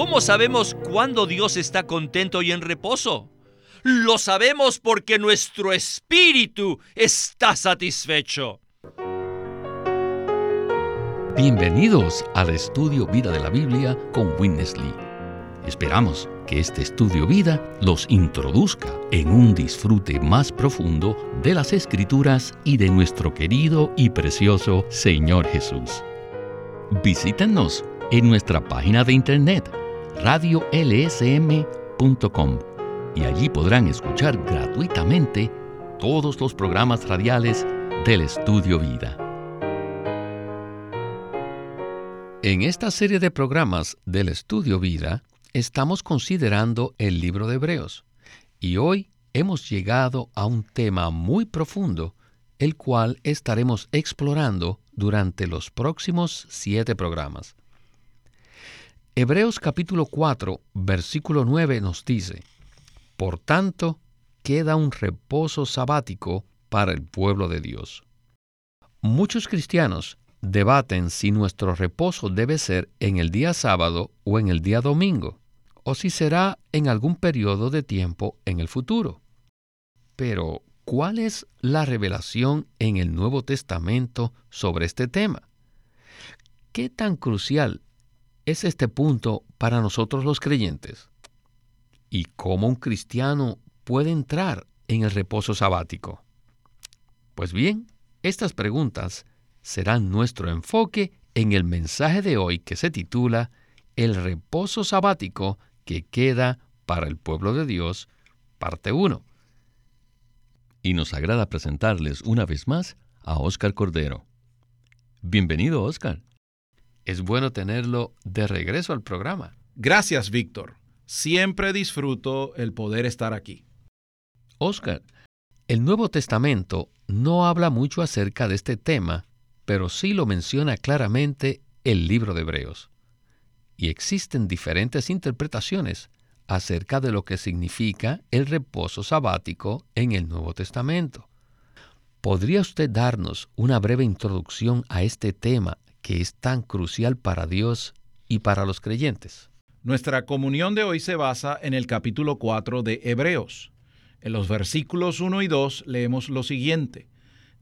¿Cómo sabemos cuándo Dios está contento y en reposo? Lo sabemos porque nuestro espíritu está satisfecho. Bienvenidos al estudio Vida de la Biblia con Witness Lee. Esperamos que este estudio vida los introduzca en un disfrute más profundo de las escrituras y de nuestro querido y precioso Señor Jesús. Visítenos en nuestra página de internet radiolsm.com y allí podrán escuchar gratuitamente todos los programas radiales del Estudio Vida. En esta serie de programas del Estudio Vida estamos considerando el libro de Hebreos y hoy hemos llegado a un tema muy profundo, el cual estaremos explorando durante los próximos siete programas. Hebreos capítulo 4, versículo 9 nos dice, Por tanto, queda un reposo sabático para el pueblo de Dios. Muchos cristianos debaten si nuestro reposo debe ser en el día sábado o en el día domingo, o si será en algún periodo de tiempo en el futuro. Pero, ¿cuál es la revelación en el Nuevo Testamento sobre este tema? ¿Qué tan crucial es este punto para nosotros los creyentes? ¿Y cómo un cristiano puede entrar en el reposo sabático? Pues bien, estas preguntas serán nuestro enfoque en el mensaje de hoy que se titula El reposo sabático que queda para el pueblo de Dios, parte 1. Y nos agrada presentarles una vez más a Óscar Cordero. Bienvenido, Óscar. Es bueno tenerlo de regreso al programa. Gracias, Víctor. Siempre disfruto el poder estar aquí. Oscar, el Nuevo Testamento no habla mucho acerca de este tema, pero sí lo menciona claramente el libro de Hebreos. Y existen diferentes interpretaciones acerca de lo que significa el reposo sabático en el Nuevo Testamento. ¿Podría usted darnos una breve introducción a este tema que es tan crucial para Dios y para los creyentes. Nuestra comunión de hoy se basa en el capítulo 4 de Hebreos. En los versículos 1 y 2 leemos lo siguiente.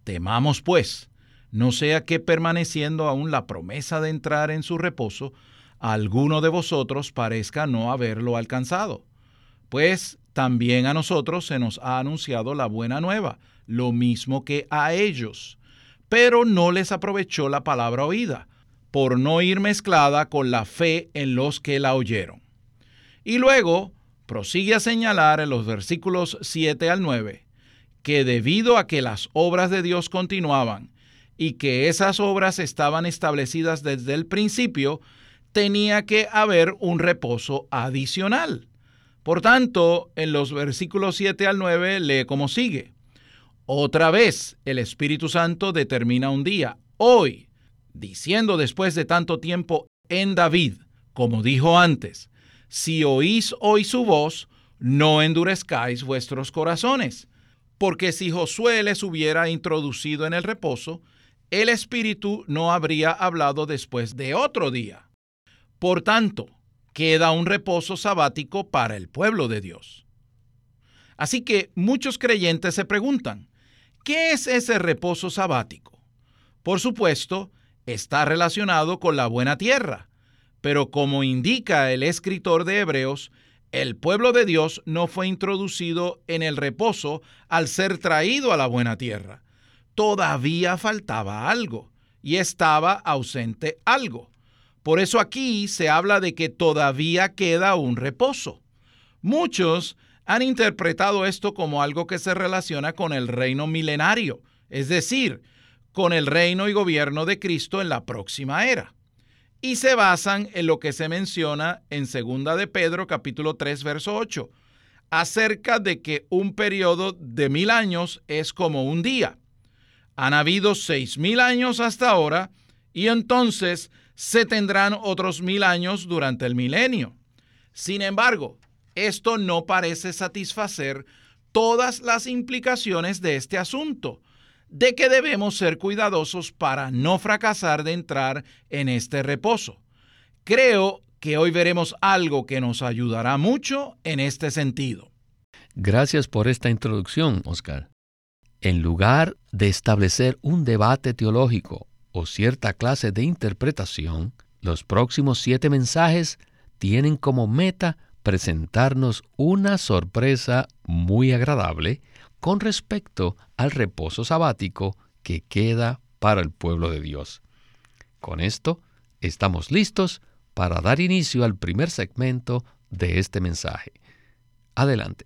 Temamos pues, no sea que permaneciendo aún la promesa de entrar en su reposo, alguno de vosotros parezca no haberlo alcanzado. Pues también a nosotros se nos ha anunciado la buena nueva, lo mismo que a ellos pero no les aprovechó la palabra oída, por no ir mezclada con la fe en los que la oyeron. Y luego prosigue a señalar en los versículos 7 al 9 que debido a que las obras de Dios continuaban y que esas obras estaban establecidas desde el principio, tenía que haber un reposo adicional. Por tanto, en los versículos 7 al 9 lee como sigue. Otra vez el Espíritu Santo determina un día, hoy, diciendo después de tanto tiempo en David, como dijo antes, si oís hoy su voz, no endurezcáis vuestros corazones, porque si Josué les hubiera introducido en el reposo, el Espíritu no habría hablado después de otro día. Por tanto, queda un reposo sabático para el pueblo de Dios. Así que muchos creyentes se preguntan, ¿Qué es ese reposo sabático? Por supuesto, está relacionado con la buena tierra, pero como indica el escritor de Hebreos, el pueblo de Dios no fue introducido en el reposo al ser traído a la buena tierra. Todavía faltaba algo y estaba ausente algo. Por eso aquí se habla de que todavía queda un reposo. Muchos han interpretado esto como algo que se relaciona con el reino milenario, es decir, con el reino y gobierno de Cristo en la próxima era. Y se basan en lo que se menciona en 2 de Pedro capítulo 3 verso 8, acerca de que un periodo de mil años es como un día. Han habido seis mil años hasta ahora y entonces se tendrán otros mil años durante el milenio. Sin embargo, esto no parece satisfacer todas las implicaciones de este asunto, de que debemos ser cuidadosos para no fracasar de entrar en este reposo. Creo que hoy veremos algo que nos ayudará mucho en este sentido. Gracias por esta introducción, Oscar. En lugar de establecer un debate teológico o cierta clase de interpretación, los próximos siete mensajes tienen como meta presentarnos una sorpresa muy agradable con respecto al reposo sabático que queda para el pueblo de Dios. Con esto, estamos listos para dar inicio al primer segmento de este mensaje. Adelante.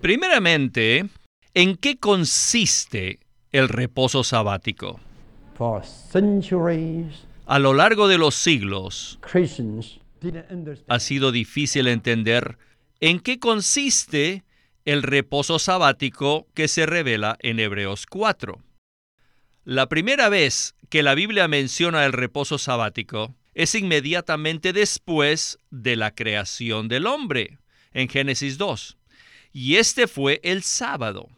Primeramente, ¿en qué consiste el reposo sabático? A lo largo de los siglos, ha sido difícil entender en qué consiste el reposo sabático que se revela en Hebreos 4. La primera vez que la Biblia menciona el reposo sabático es inmediatamente después de la creación del hombre, en Génesis 2. Y este fue el sábado.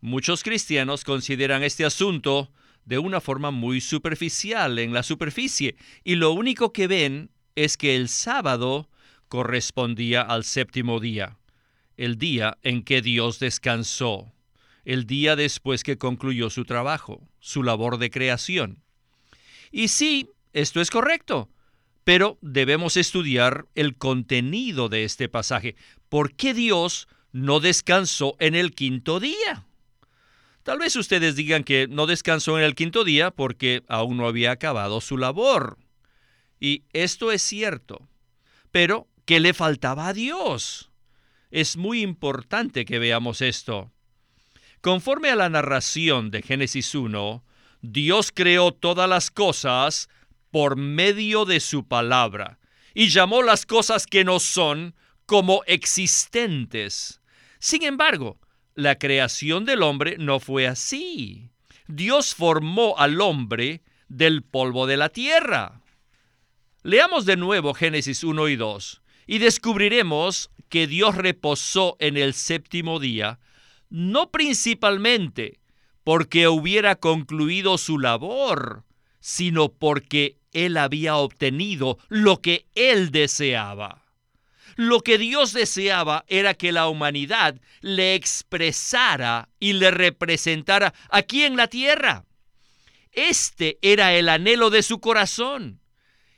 Muchos cristianos consideran este asunto de una forma muy superficial en la superficie y lo único que ven es que el sábado correspondía al séptimo día, el día en que Dios descansó, el día después que concluyó su trabajo, su labor de creación. Y sí, esto es correcto, pero debemos estudiar el contenido de este pasaje. ¿Por qué Dios no descansó en el quinto día? Tal vez ustedes digan que no descansó en el quinto día porque aún no había acabado su labor. Y esto es cierto. Pero, ¿qué le faltaba a Dios? Es muy importante que veamos esto. Conforme a la narración de Génesis 1, Dios creó todas las cosas por medio de su palabra y llamó las cosas que no son como existentes. Sin embargo, la creación del hombre no fue así. Dios formó al hombre del polvo de la tierra. Leamos de nuevo Génesis 1 y 2 y descubriremos que Dios reposó en el séptimo día, no principalmente porque hubiera concluido su labor, sino porque Él había obtenido lo que Él deseaba. Lo que Dios deseaba era que la humanidad le expresara y le representara aquí en la tierra. Este era el anhelo de su corazón.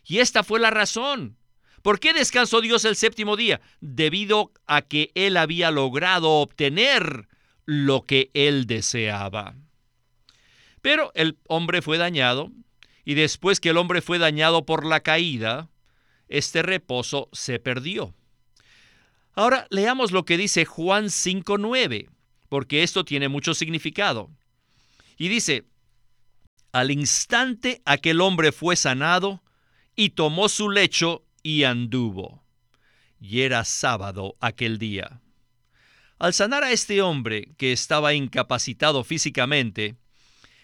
Y esta fue la razón. ¿Por qué descansó Dios el séptimo día? Debido a que Él había logrado obtener lo que Él deseaba. Pero el hombre fue dañado, y después que el hombre fue dañado por la caída, este reposo se perdió. Ahora leamos lo que dice Juan 5.9, porque esto tiene mucho significado. Y dice, al instante aquel hombre fue sanado, y tomó su lecho y anduvo. Y era sábado aquel día. Al sanar a este hombre que estaba incapacitado físicamente,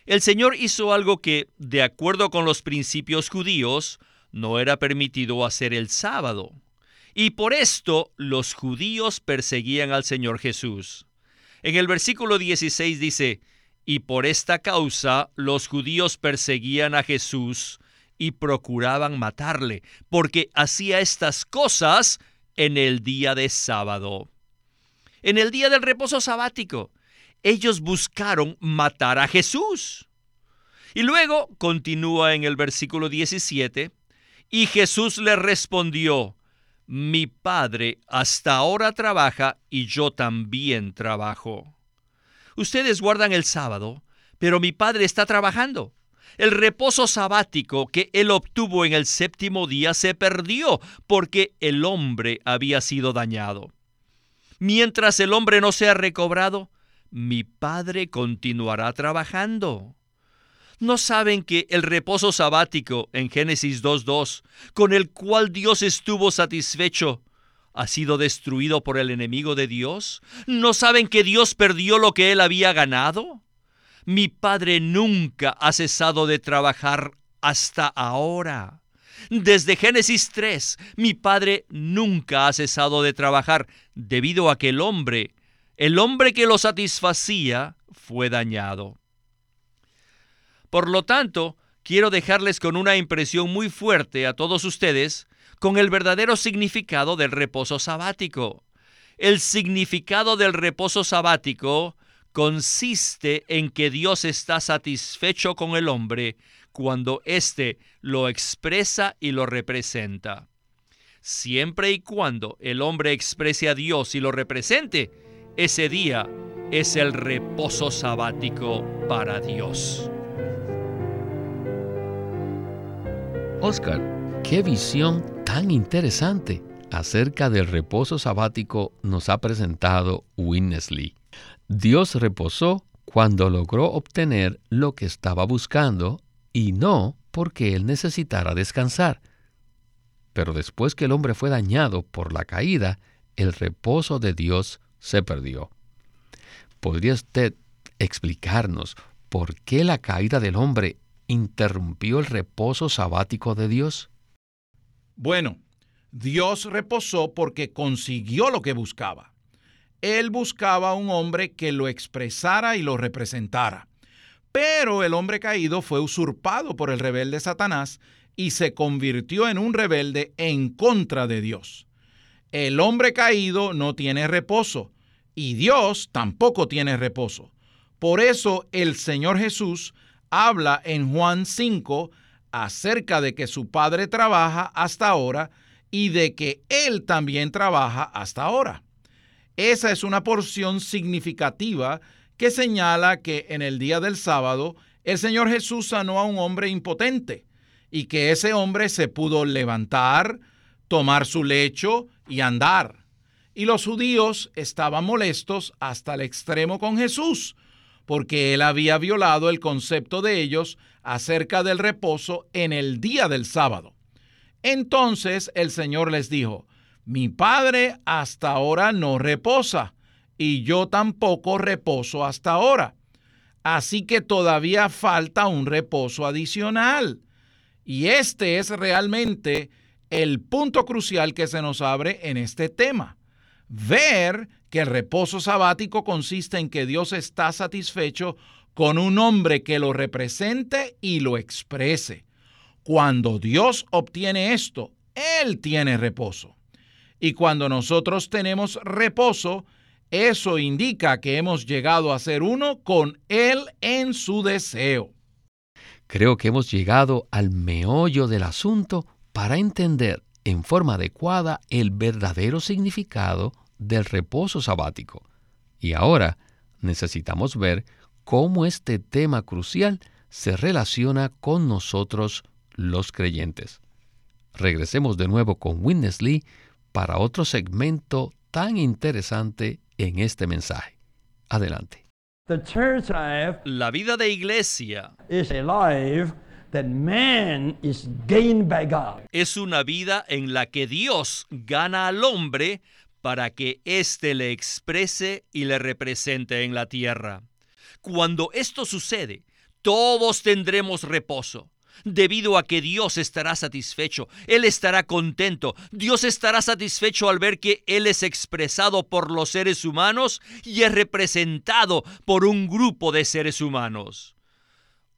el Señor hizo algo que, de acuerdo con los principios judíos, no era permitido hacer el sábado. Y por esto los judíos perseguían al Señor Jesús. En el versículo 16 dice, y por esta causa los judíos perseguían a Jesús y procuraban matarle, porque hacía estas cosas en el día de sábado. En el día del reposo sabático, ellos buscaron matar a Jesús. Y luego continúa en el versículo 17, y Jesús le respondió, mi padre hasta ahora trabaja y yo también trabajo. Ustedes guardan el sábado, pero mi padre está trabajando. El reposo sabático que él obtuvo en el séptimo día se perdió porque el hombre había sido dañado. Mientras el hombre no sea recobrado, mi Padre continuará trabajando. ¿No saben que el reposo sabático en Génesis 2.2, con el cual Dios estuvo satisfecho, ha sido destruido por el enemigo de Dios? ¿No saben que Dios perdió lo que él había ganado? Mi Padre nunca ha cesado de trabajar hasta ahora. Desde Génesis 3, mi Padre nunca ha cesado de trabajar debido a que el hombre, el hombre que lo satisfacía, fue dañado. Por lo tanto, quiero dejarles con una impresión muy fuerte a todos ustedes con el verdadero significado del reposo sabático. El significado del reposo sabático consiste en que Dios está satisfecho con el hombre cuando éste lo expresa y lo representa. Siempre y cuando el hombre exprese a Dios y lo represente, ese día es el reposo sabático para Dios. Oscar, qué visión tan interesante acerca del reposo sabático nos ha presentado Winnesley. Dios reposó cuando logró obtener lo que estaba buscando y no porque él necesitara descansar. Pero después que el hombre fue dañado por la caída, el reposo de Dios se perdió. ¿Podría usted explicarnos por qué la caída del hombre interrumpió el reposo sabático de Dios? Bueno, Dios reposó porque consiguió lo que buscaba. Él buscaba un hombre que lo expresara y lo representara. Pero el hombre caído fue usurpado por el rebelde Satanás y se convirtió en un rebelde en contra de Dios. El hombre caído no tiene reposo y Dios tampoco tiene reposo. Por eso el Señor Jesús habla en Juan 5 acerca de que su Padre trabaja hasta ahora y de que Él también trabaja hasta ahora. Esa es una porción significativa que señala que en el día del sábado el Señor Jesús sanó a un hombre impotente y que ese hombre se pudo levantar, tomar su lecho y andar. Y los judíos estaban molestos hasta el extremo con Jesús, porque él había violado el concepto de ellos acerca del reposo en el día del sábado. Entonces el Señor les dijo, mi Padre hasta ahora no reposa y yo tampoco reposo hasta ahora. Así que todavía falta un reposo adicional. Y este es realmente el punto crucial que se nos abre en este tema. Ver que el reposo sabático consiste en que Dios está satisfecho con un hombre que lo represente y lo exprese. Cuando Dios obtiene esto, Él tiene reposo. Y cuando nosotros tenemos reposo, eso indica que hemos llegado a ser uno con Él en su deseo. Creo que hemos llegado al meollo del asunto para entender en forma adecuada el verdadero significado del reposo sabático. Y ahora necesitamos ver cómo este tema crucial se relaciona con nosotros los creyentes. Regresemos de nuevo con Witness Lee para otro segmento tan interesante en este mensaje. Adelante. La vida de iglesia es una vida en la que Dios gana al hombre para que éste le exprese y le represente en la tierra. Cuando esto sucede, todos tendremos reposo debido a que Dios estará satisfecho, Él estará contento, Dios estará satisfecho al ver que Él es expresado por los seres humanos y es representado por un grupo de seres humanos.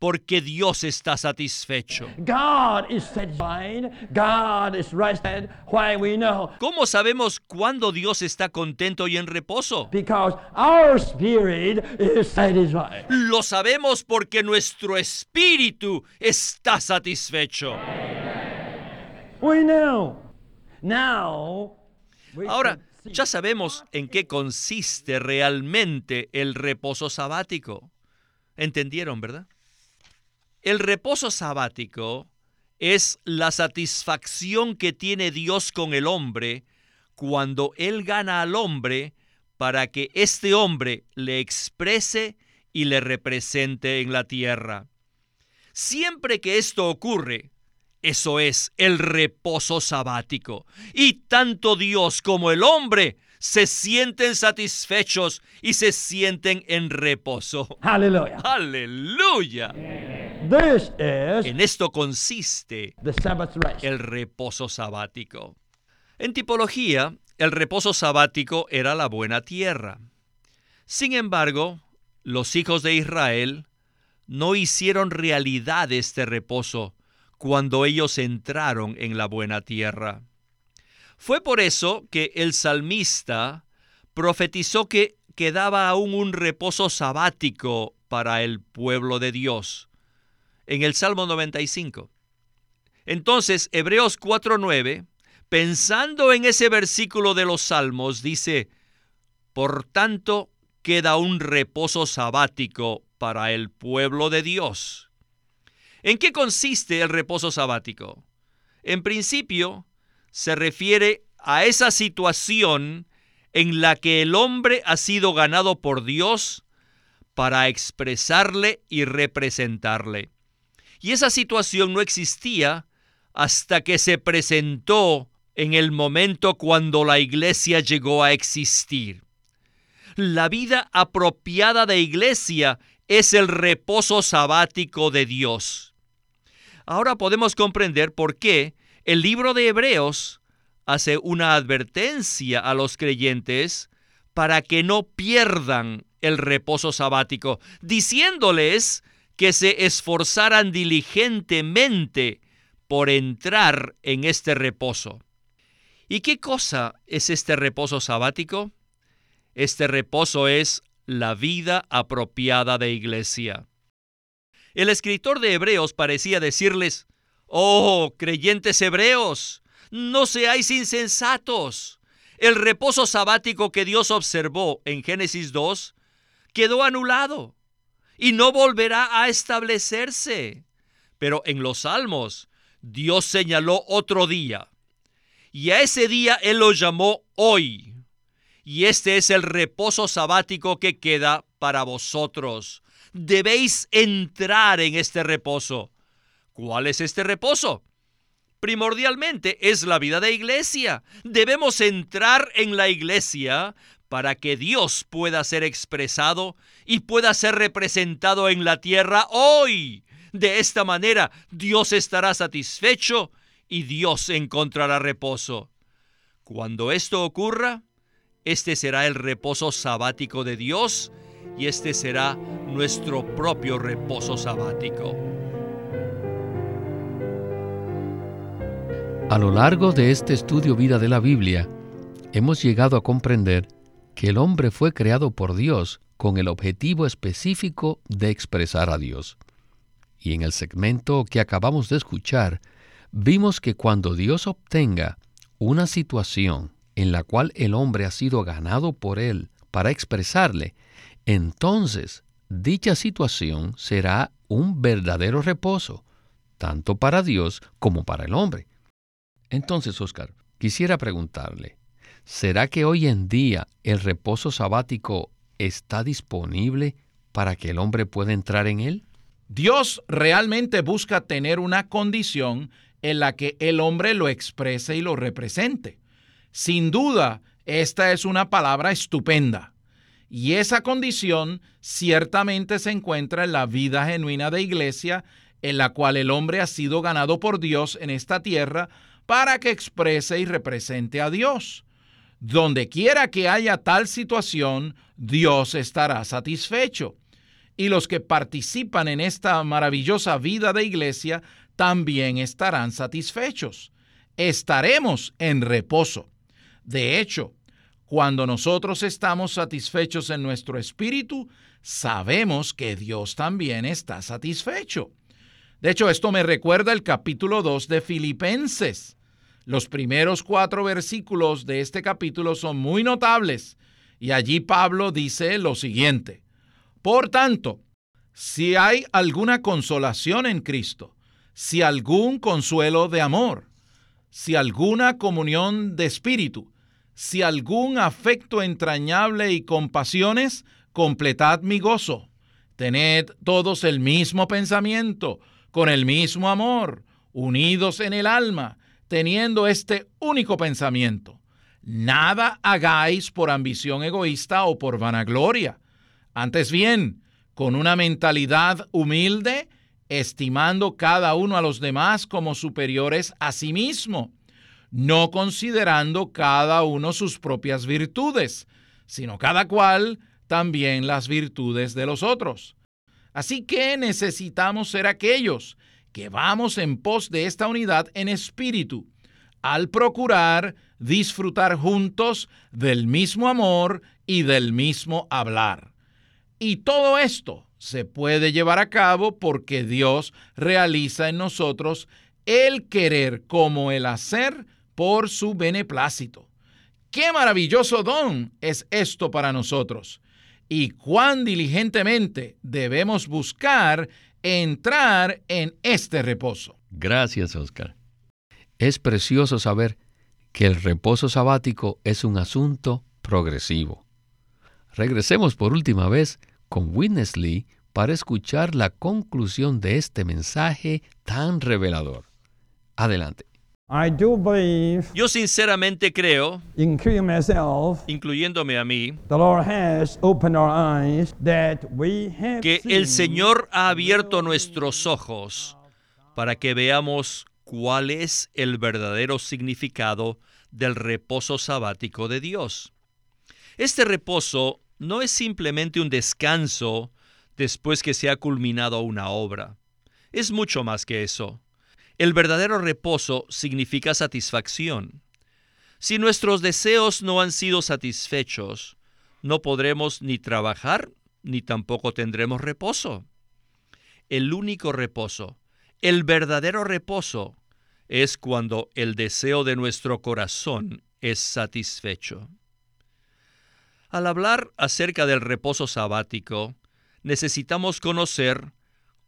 porque Dios está satisfecho. ¿Cómo sabemos cuándo Dios está contento y en reposo? Lo sabemos porque nuestro espíritu está satisfecho. Ahora, ya sabemos en qué consiste realmente el reposo sabático. ¿Entendieron, verdad? El reposo sabático es la satisfacción que tiene Dios con el hombre cuando Él gana al hombre para que este hombre le exprese y le represente en la tierra. Siempre que esto ocurre, eso es el reposo sabático. Y tanto Dios como el hombre se sienten satisfechos y se sienten en reposo. Aleluya. Aleluya. En esto consiste el reposo sabático. En tipología, el reposo sabático era la buena tierra. Sin embargo, los hijos de Israel no hicieron realidad este reposo cuando ellos entraron en la buena tierra. Fue por eso que el salmista profetizó que quedaba aún un reposo sabático para el pueblo de Dios. En el Salmo 95. Entonces, Hebreos 4:9, pensando en ese versículo de los Salmos, dice, por tanto, queda un reposo sabático para el pueblo de Dios. ¿En qué consiste el reposo sabático? En principio, se refiere a esa situación en la que el hombre ha sido ganado por Dios para expresarle y representarle. Y esa situación no existía hasta que se presentó en el momento cuando la iglesia llegó a existir. La vida apropiada de iglesia es el reposo sabático de Dios. Ahora podemos comprender por qué el libro de Hebreos hace una advertencia a los creyentes para que no pierdan el reposo sabático, diciéndoles que se esforzaran diligentemente por entrar en este reposo. ¿Y qué cosa es este reposo sabático? Este reposo es la vida apropiada de iglesia. El escritor de Hebreos parecía decirles, Oh, creyentes hebreos, no seáis insensatos. El reposo sabático que Dios observó en Génesis 2 quedó anulado y no volverá a establecerse. Pero en los Salmos, Dios señaló otro día. Y a ese día Él lo llamó hoy. Y este es el reposo sabático que queda para vosotros debéis entrar en este reposo. ¿Cuál es este reposo? Primordialmente es la vida de iglesia. Debemos entrar en la iglesia para que Dios pueda ser expresado y pueda ser representado en la tierra hoy. De esta manera Dios estará satisfecho y Dios encontrará reposo. Cuando esto ocurra, este será el reposo sabático de Dios y este será nuestro propio reposo sabático. A lo largo de este estudio vida de la Biblia, hemos llegado a comprender que el hombre fue creado por Dios con el objetivo específico de expresar a Dios. Y en el segmento que acabamos de escuchar, vimos que cuando Dios obtenga una situación en la cual el hombre ha sido ganado por él para expresarle, entonces dicha situación será un verdadero reposo, tanto para Dios como para el hombre. Entonces, Oscar, quisiera preguntarle, ¿será que hoy en día el reposo sabático está disponible para que el hombre pueda entrar en él? Dios realmente busca tener una condición en la que el hombre lo exprese y lo represente. Sin duda, esta es una palabra estupenda. Y esa condición ciertamente se encuentra en la vida genuina de iglesia, en la cual el hombre ha sido ganado por Dios en esta tierra para que exprese y represente a Dios. Donde quiera que haya tal situación, Dios estará satisfecho. Y los que participan en esta maravillosa vida de iglesia también estarán satisfechos. Estaremos en reposo. De hecho, cuando nosotros estamos satisfechos en nuestro espíritu, sabemos que Dios también está satisfecho. De hecho, esto me recuerda el capítulo 2 de Filipenses. Los primeros cuatro versículos de este capítulo son muy notables y allí Pablo dice lo siguiente. Por tanto, si hay alguna consolación en Cristo, si algún consuelo de amor, si alguna comunión de espíritu, si algún afecto entrañable y compasiones, completad mi gozo. Tened todos el mismo pensamiento, con el mismo amor, unidos en el alma, teniendo este único pensamiento. nada hagáis por ambición egoísta o por vanagloria. Antes bien, con una mentalidad humilde, estimando cada uno a los demás como superiores a sí mismo, no considerando cada uno sus propias virtudes, sino cada cual también las virtudes de los otros. Así que necesitamos ser aquellos que vamos en pos de esta unidad en espíritu, al procurar disfrutar juntos del mismo amor y del mismo hablar. Y todo esto se puede llevar a cabo porque Dios realiza en nosotros el querer como el hacer por su beneplácito. Qué maravilloso don es esto para nosotros y cuán diligentemente debemos buscar entrar en este reposo. Gracias, Oscar. Es precioso saber que el reposo sabático es un asunto progresivo. Regresemos por última vez con Witness Lee para escuchar la conclusión de este mensaje tan revelador. Adelante. Yo sinceramente creo, incluyéndome a mí, que el Señor ha abierto nuestros ojos para que veamos cuál es el verdadero significado del reposo sabático de Dios. Este reposo no es simplemente un descanso después que se ha culminado una obra. Es mucho más que eso. El verdadero reposo significa satisfacción. Si nuestros deseos no han sido satisfechos, no podremos ni trabajar ni tampoco tendremos reposo. El único reposo, el verdadero reposo, es cuando el deseo de nuestro corazón es satisfecho. Al hablar acerca del reposo sabático, necesitamos conocer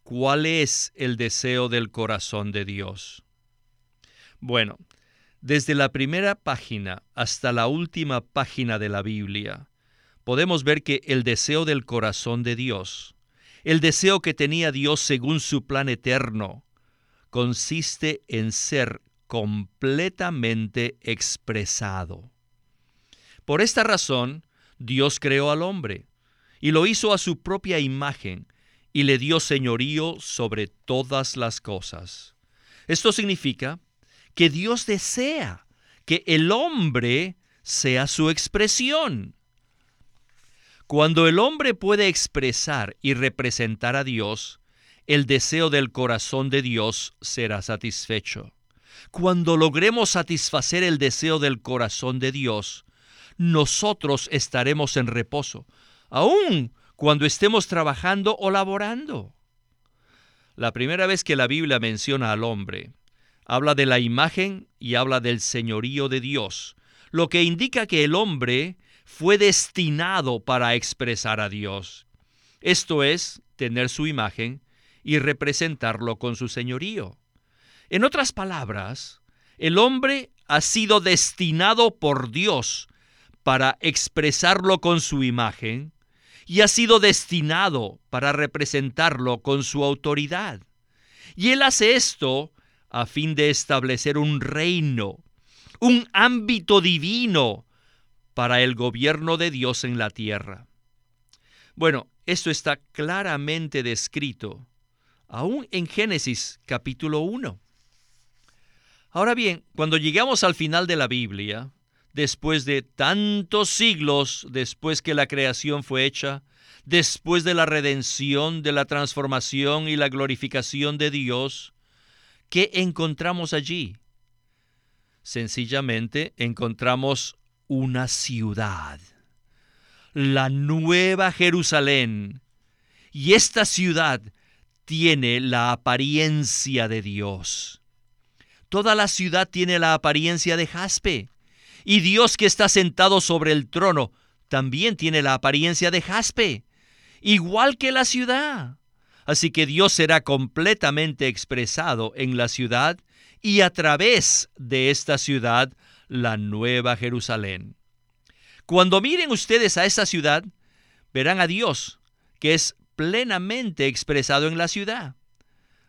¿Cuál es el deseo del corazón de Dios? Bueno, desde la primera página hasta la última página de la Biblia, podemos ver que el deseo del corazón de Dios, el deseo que tenía Dios según su plan eterno, consiste en ser completamente expresado. Por esta razón, Dios creó al hombre y lo hizo a su propia imagen y le dio señorío sobre todas las cosas. Esto significa que Dios desea que el hombre sea su expresión. Cuando el hombre puede expresar y representar a Dios, el deseo del corazón de Dios será satisfecho. Cuando logremos satisfacer el deseo del corazón de Dios, nosotros estaremos en reposo, aún cuando estemos trabajando o laborando. La primera vez que la Biblia menciona al hombre, habla de la imagen y habla del señorío de Dios, lo que indica que el hombre fue destinado para expresar a Dios. Esto es, tener su imagen y representarlo con su señorío. En otras palabras, el hombre ha sido destinado por Dios para expresarlo con su imagen y ha sido destinado para representarlo con su autoridad. Y él hace esto a fin de establecer un reino, un ámbito divino para el gobierno de Dios en la tierra. Bueno, esto está claramente descrito, aún en Génesis capítulo 1. Ahora bien, cuando llegamos al final de la Biblia, después de tantos siglos después que la creación fue hecha, después de la redención, de la transformación y la glorificación de Dios, ¿qué encontramos allí? Sencillamente encontramos una ciudad, la nueva Jerusalén. Y esta ciudad tiene la apariencia de Dios. Toda la ciudad tiene la apariencia de jaspe y Dios que está sentado sobre el trono también tiene la apariencia de jaspe, igual que la ciudad. Así que Dios será completamente expresado en la ciudad y a través de esta ciudad, la nueva Jerusalén. Cuando miren ustedes a esta ciudad, verán a Dios, que es plenamente expresado en la ciudad.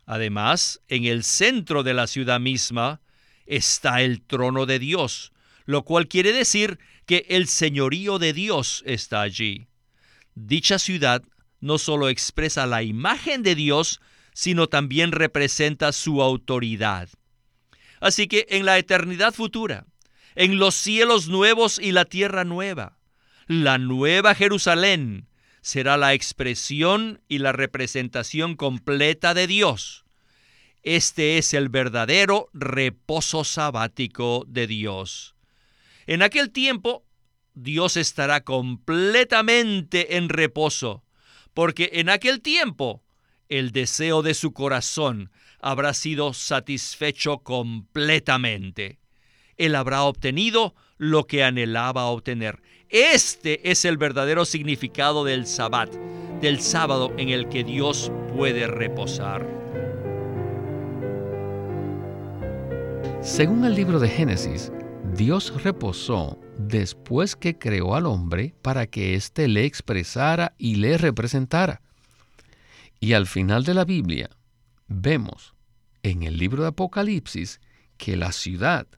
Además, en el centro de la ciudad misma está el trono de Dios, lo cual quiere decir que el señorío de Dios está allí. Dicha ciudad no solo expresa la imagen de Dios, sino también representa su autoridad. Así que en la eternidad futura, en los cielos nuevos y la tierra nueva, la nueva Jerusalén será la expresión y la representación completa de Dios. Este es el verdadero reposo sabático de Dios. En aquel tiempo, Dios estará completamente en reposo, porque en aquel tiempo el deseo de su corazón habrá sido satisfecho completamente. Él habrá obtenido lo que anhelaba obtener. Este es el verdadero significado del sabbat, del sábado en el que Dios puede reposar. Según el libro de Génesis, Dios reposó después que creó al hombre para que éste le expresara y le representara. Y al final de la Biblia vemos en el libro de Apocalipsis que la ciudad,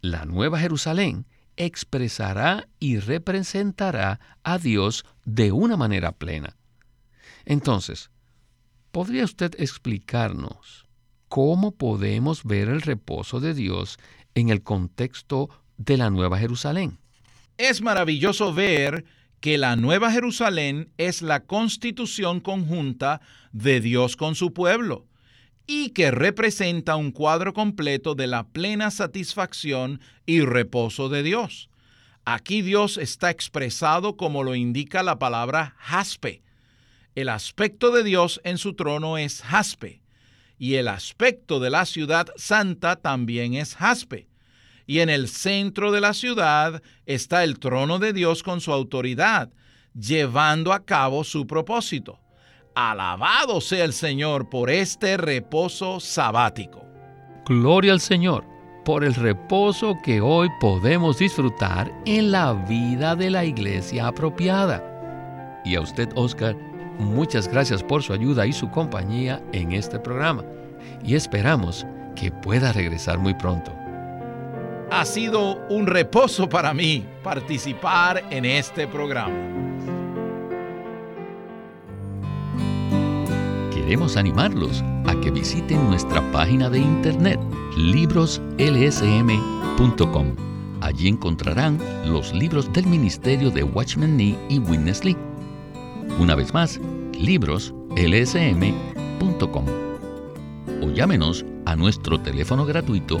la Nueva Jerusalén, expresará y representará a Dios de una manera plena. Entonces, ¿podría usted explicarnos cómo podemos ver el reposo de Dios en el contexto de la Nueva Jerusalén? Es maravilloso ver que la Nueva Jerusalén es la constitución conjunta de Dios con su pueblo y que representa un cuadro completo de la plena satisfacción y reposo de Dios. Aquí Dios está expresado como lo indica la palabra jaspe. El aspecto de Dios en su trono es jaspe y el aspecto de la ciudad santa también es jaspe. Y en el centro de la ciudad está el trono de Dios con su autoridad, llevando a cabo su propósito. Alabado sea el Señor por este reposo sabático. Gloria al Señor por el reposo que hoy podemos disfrutar en la vida de la iglesia apropiada. Y a usted, Oscar, muchas gracias por su ayuda y su compañía en este programa. Y esperamos que pueda regresar muy pronto. Ha sido un reposo para mí participar en este programa. queremos animarlos a que visiten nuestra página de internet libroslsm.com. Allí encontrarán los libros del ministerio de Watchman Nee y Witness Lee. Una vez más, libroslsm.com. O llámenos a nuestro teléfono gratuito